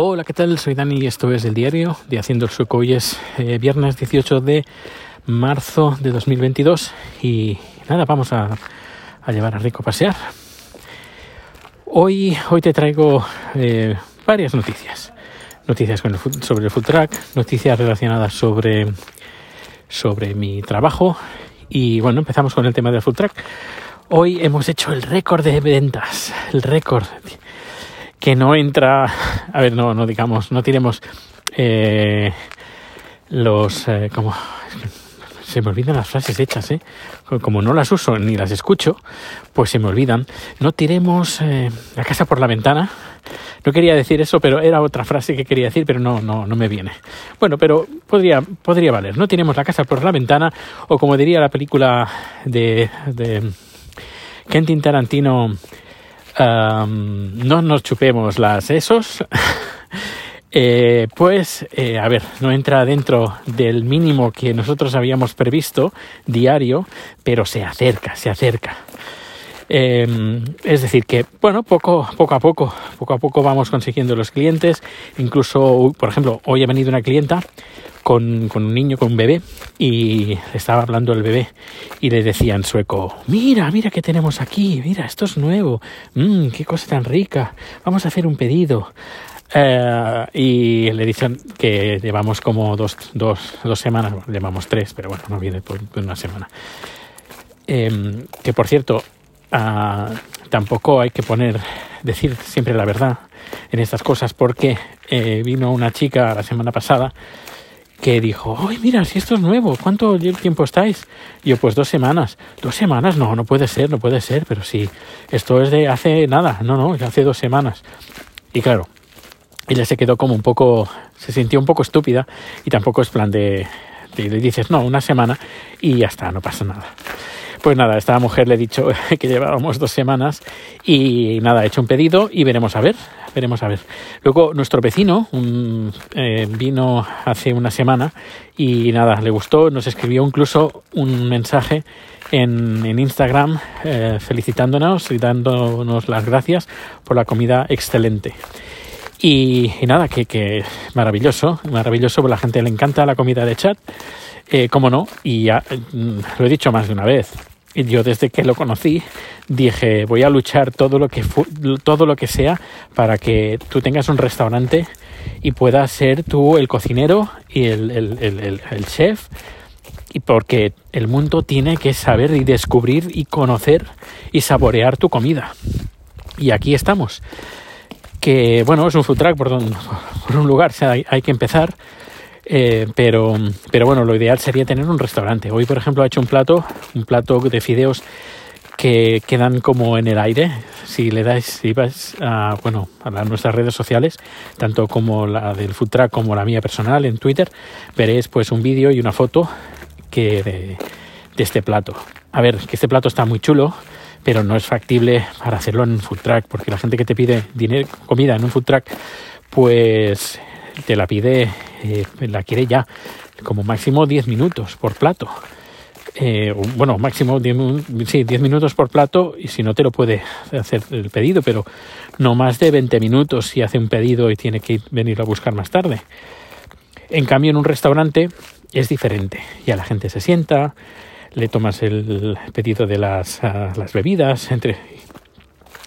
Hola, ¿qué tal? Soy Dani y esto es el diario de Haciendo el Sueco. Hoy es eh, viernes 18 de marzo de 2022 y nada, vamos a, llevar a Rico a pasear. Hoy, hoy te traigo eh, varias noticias. Noticias sobre el food track, noticias relacionadas sobre, sobre mi trabajo y bueno, empezamos con el tema del food track. Hoy hemos hecho el récord de ventas, el récord que no entra, a ver, no, no digamos, no tiremos eh, los, eh, como, se me olvidan las frases hechas, ¿eh? Como no las uso ni las escucho, pues se me olvidan. No tiremos eh, la casa por la ventana. No quería decir eso, pero era otra frase que quería decir, pero no, no, no me viene. Bueno, pero podría, podría valer. No tiremos la casa por la ventana, o como diría la película de, de Quentin Tarantino, no nos chupemos las esos. Eh, pues, eh, a ver, no entra dentro del mínimo que nosotros habíamos previsto diario, pero se acerca, se acerca. Eh, es decir, que, bueno, poco, poco a poco, poco a poco vamos consiguiendo los clientes. Incluso, por ejemplo, hoy ha venido una clienta con, con, un niño, con un bebé, y estaba hablando el bebé y le decía en sueco, mira, mira qué tenemos aquí, mira, esto es nuevo, mmm, qué cosa tan rica, vamos a hacer un pedido. Eh, y le dicen que llevamos como dos, dos, dos semanas, llevamos tres, pero bueno, no viene por, una semana. Eh, que por cierto, uh, tampoco hay que poner, decir siempre la verdad en estas cosas, porque eh, vino una chica la semana pasada que dijo, ¡ay, mira, si esto es nuevo! ¿Cuánto tiempo estáis? Y yo, pues dos semanas. ¿Dos semanas? No, no puede ser, no puede ser, pero sí, esto es de hace nada, no, no, hace dos semanas. Y claro, ella se quedó como un poco, se sintió un poco estúpida y tampoco es plan de, de, dices, no, una semana y ya está, no pasa nada. Pues nada, esta mujer le he dicho que llevábamos dos semanas y nada, he hecho un pedido y veremos a ver, veremos a ver. Luego nuestro vecino un, eh, vino hace una semana y nada, le gustó, nos escribió incluso un mensaje en, en Instagram eh, felicitándonos y dándonos las gracias por la comida excelente. Y, y, nada, que, que, maravilloso, maravilloso, porque a la gente le encanta la comida de chat, eh, como no, y ya lo he dicho más de una vez. Yo desde que lo conocí dije voy a luchar todo lo que todo lo que sea para que tú tengas un restaurante y puedas ser tú el cocinero y el, el, el, chef y porque el mundo tiene que saber y descubrir y conocer y saborear tu comida. Y aquí estamos que bueno, es un food truck por, donde, por un lugar, o sea, hay que empezar. Eh, pero, pero bueno, lo ideal sería tener un restaurante. Hoy, por ejemplo, he hecho un plato, un plato de fideos que quedan como en el aire. Si le dais, si vas a, bueno, a nuestras redes sociales, tanto como la del food truck como la mía personal en Twitter, veréis pues un vídeo y una foto de este plato. A ver, que este plato está muy chulo, pero no es factible para hacerlo en un food truck, porque la gente que te pide dinero, comida en un food truck, pues te la pide, eh, la quiere ya, como máximo 10 minutos por plato. Eh, bueno, máximo 10, sí, 10 minutos por plato y si no te lo puede hacer el pedido, pero no más de 20 minutos si hace un pedido y tiene que venir a buscar más tarde. En cambio, en un restaurante es diferente. Ya la gente se sienta, le tomas el pedido de las, uh, las bebidas, entre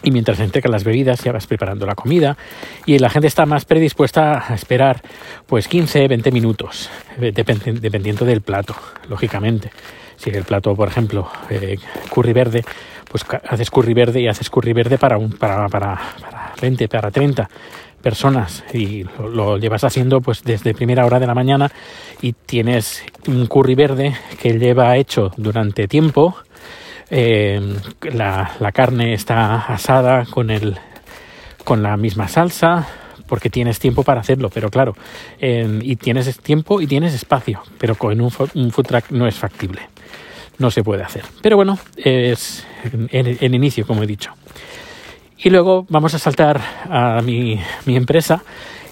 y mientras entregan las bebidas ya vas preparando la comida y la gente está más predispuesta a esperar pues 15, 20 minutos, dependiendo del plato, lógicamente. Si el plato, por ejemplo, eh, curry verde, pues haces curry verde y haces curry verde para, un, para, para, para 20, para 30 personas y lo, lo, llevas haciendo pues desde primera hora de la mañana y tienes un curry verde que lleva hecho durante tiempo eh, la, la, carne está asada con, el, con la misma salsa porque tienes tiempo para hacerlo, pero claro, eh, y tienes tiempo y tienes espacio, pero con un, food truck no es factible, no se puede hacer. Pero bueno, es en, en inicio, como he dicho. Y luego vamos a saltar a mi, mi empresa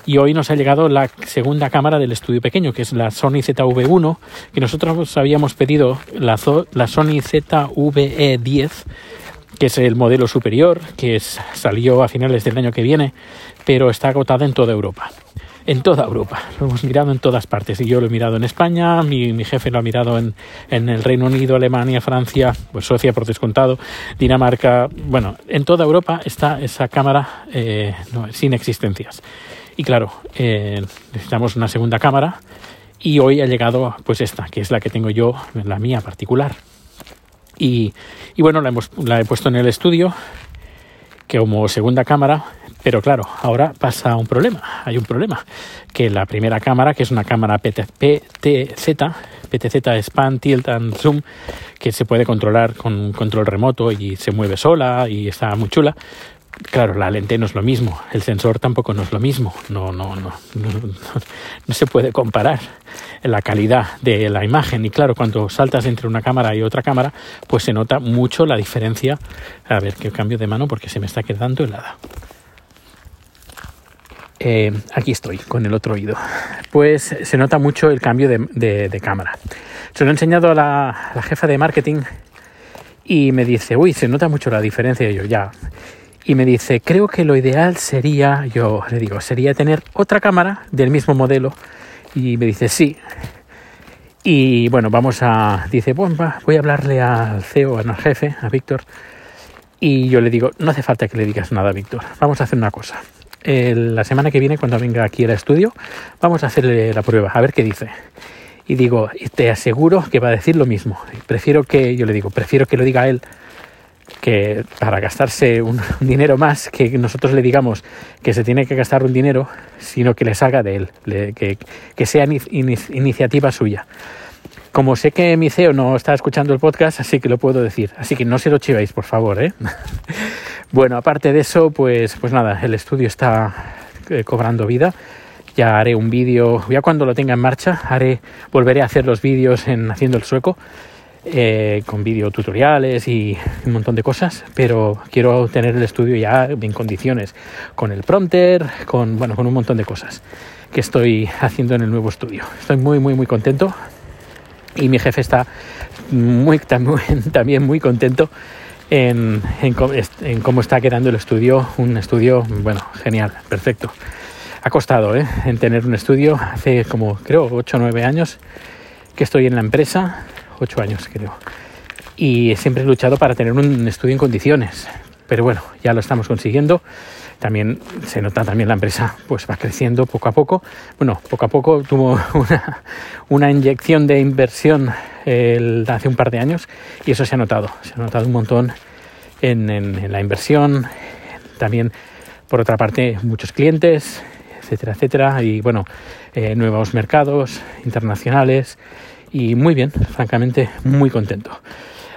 y hoy nos ha llegado la segunda cámara del estudio pequeño, que es la Sony ZV1, que nosotros habíamos pedido la, la Sony ZV-E10, que es el modelo superior, que salió a finales del año que viene, pero está agotada en toda Europa. En toda Europa, lo hemos mirado en todas partes. Y yo lo he mirado en España, mi, jefe lo ha mirado en, el Reino Unido, Alemania, Francia, pues Suecia por descontado, Dinamarca. Bueno, en toda Europa está esa cámara eh, sin existencias. Y claro, eh, necesitamos una segunda cámara. Y hoy ha llegado pues esta, que es la que tengo yo, la mía particular. Y, bueno, la, hemos, la he puesto en el estudio que como segunda cámara, pero claro, ahora pasa un problema, hay un problema, que la primera cámara, que es una cámara PTZ, PTZ Tilt and Zoom, que se puede controlar con control remoto y se mueve sola y está muy chula, Claro, la lente no es lo mismo, el sensor tampoco no es lo mismo, no, no, no, no, se puede comparar la calidad de la imagen y claro, cuando saltas entre una cámara y otra cámara, pues se nota mucho la diferencia. A ver, que cambio de mano porque se me está quedando helada. Eh, aquí estoy con el otro oído. Pues se nota mucho el cambio de, cámara. Se lo he enseñado a la, la jefa de marketing y me dice, uy, se nota mucho la diferencia. Y yo, ya, y me dice, creo que lo ideal sería, yo le digo, sería tener otra cámara del mismo modelo. Y me dice, sí. Y bueno, vamos a, dice, bueno, voy a hablarle al CEO, al jefe, a Víctor. Y yo le digo, no hace falta que le digas nada, Víctor. Vamos a hacer una cosa. la semana que viene, cuando venga aquí al estudio, vamos a hacerle la prueba, a ver qué dice. Y digo, te aseguro que va a decir lo mismo. Prefiero que, yo le digo, prefiero que lo diga él que para gastarse un, dinero más, que nosotros le digamos que se tiene que gastar un dinero, sino que le salga de él, que, sea iniciativa suya. Como sé que mi CEO no está escuchando el podcast, así que lo puedo decir. Así que no se lo chivéis, por favor. ¿eh? bueno, aparte de eso, pues, pues nada, el estudio está eh, cobrando vida. Ya haré un vídeo, ya cuando lo tenga en marcha, haré, volveré a hacer los vídeos en Haciendo el Sueco eh, con videotutoriales y un montón de cosas, pero quiero tener el estudio ya en condiciones, con el prompter, con, bueno, con un montón de cosas que estoy haciendo en el nuevo estudio. Estoy muy, muy, muy contento y mi jefe está muy, también muy contento en, en, cómo está quedando el estudio, un estudio, bueno, genial, perfecto. Ha costado, ¿eh? En tener un estudio hace como, creo, 8 o 9 años que estoy en la empresa ocho años creo. Y siempre he luchado para tener un estudio en condiciones. Pero bueno, ya lo estamos consiguiendo. También se nota también la empresa pues va creciendo poco a poco. Bueno, poco a poco tuvo una, una inyección de inversión hace un par de años y eso se ha notado. Se ha notado un montón en, en, la inversión. También, por otra parte, muchos clientes, etcétera, etcétera. Y bueno, eh, nuevos mercados internacionales y muy bien, francamente, muy contento.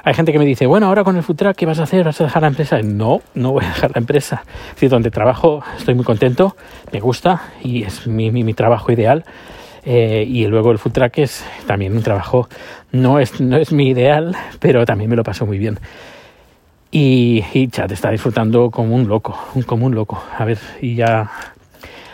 Hay gente que me dice, bueno, ahora con el food truck, ¿qué vas a hacer? ¿Vas a dejar la empresa? No, no voy a dejar la empresa. Es decir, donde trabajo estoy muy contento, me gusta y es mi, mi, trabajo ideal. Eh, y luego el food truck es también un trabajo, no es, no es mi ideal, pero también me lo paso muy bien. Y, y chat está disfrutando como un loco, como un loco. A ver, y ya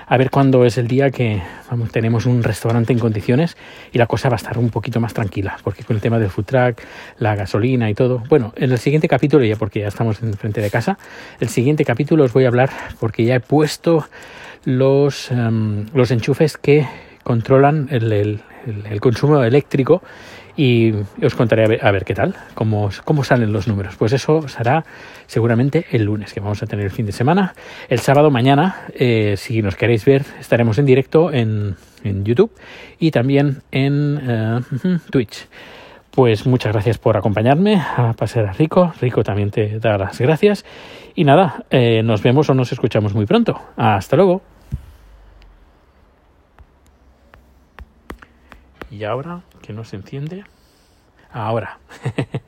a ver cuándo es el día que vamos, tenemos un restaurante en condiciones y la cosa va a estar un poquito más tranquila, porque con el tema del food truck, la gasolina y todo. Bueno, en el siguiente capítulo, ya porque ya estamos en frente de casa, el siguiente capítulo os voy a hablar porque ya he puesto los, em, enchufes que controlan el consumo eléctrico y os contaré a ver, qué tal, cómo, cómo, salen los números. Pues eso será seguramente el lunes, que vamos a tener el fin de semana. El sábado mañana, eh, si nos queréis ver, estaremos en directo en, en YouTube y también en eh, Twitch. Pues muchas gracias por acompañarme a pasar a Rico. Rico también te da las gracias. Y nada, eh, nos vemos o nos escuchamos muy pronto. Hasta luego. Y ahora que no se enciende. Ahora.